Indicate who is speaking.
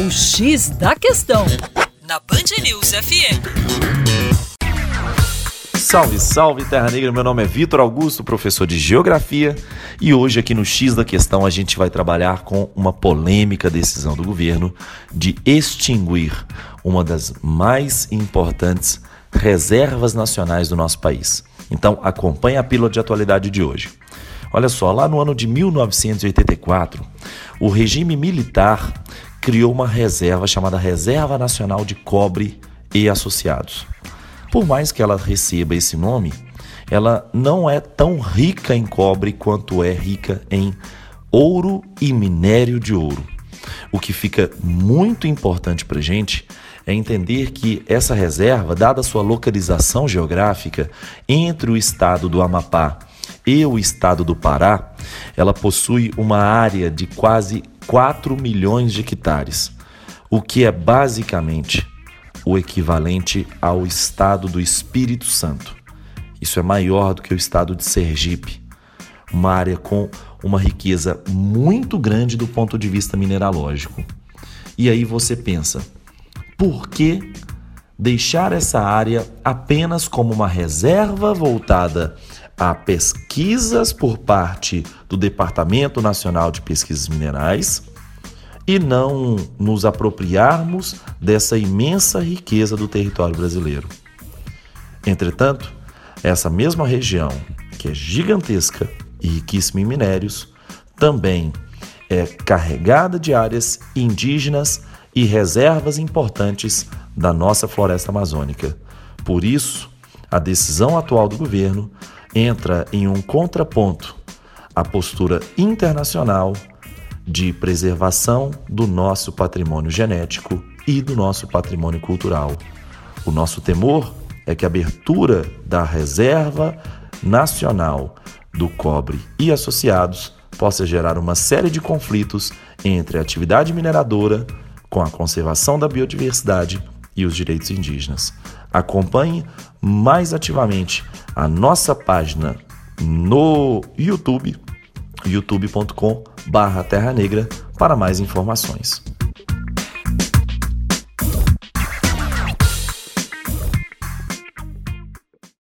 Speaker 1: O X da Questão, na Band News FM.
Speaker 2: Salve, salve Terra Negra, meu nome é Vitor Augusto, professor de Geografia, e hoje aqui no X da Questão a gente vai trabalhar com uma polêmica decisão do governo de extinguir uma das mais importantes reservas nacionais do nosso país. Então acompanhe a pílula de atualidade de hoje. Olha só, lá no ano de 1984, o regime militar criou uma reserva chamada Reserva Nacional de Cobre e Associados. Por mais que ela receba esse nome, ela não é tão rica em cobre quanto é rica em ouro e minério de ouro. O que fica muito importante para a gente é entender que essa reserva, dada sua localização geográfica entre o estado do Amapá e o estado do Pará, ela possui uma área de quase 4 milhões de hectares, o que é basicamente o equivalente ao estado do Espírito Santo. Isso é maior do que o estado de Sergipe, uma área com uma riqueza muito grande do ponto de vista mineralógico. E aí você pensa, por que deixar essa área apenas como uma reserva voltada a pesquisas por parte do Departamento Nacional de Pesquisas Minerais e não nos apropriarmos dessa imensa riqueza do território brasileiro. Entretanto, essa mesma região, que é gigantesca e riquíssima em minérios, também é carregada de áreas indígenas e reservas importantes da nossa floresta amazônica. Por isso, a decisão atual do governo entra em um contraponto à postura internacional de preservação do nosso patrimônio genético e do nosso patrimônio cultural. O nosso temor é que a abertura da reserva nacional do cobre e associados possa gerar uma série de conflitos entre a atividade mineradora com a conservação da biodiversidade e os direitos indígenas. Acompanhe mais ativamente a nossa página no YouTube, youtube.com barra Terra Negra, para mais informações.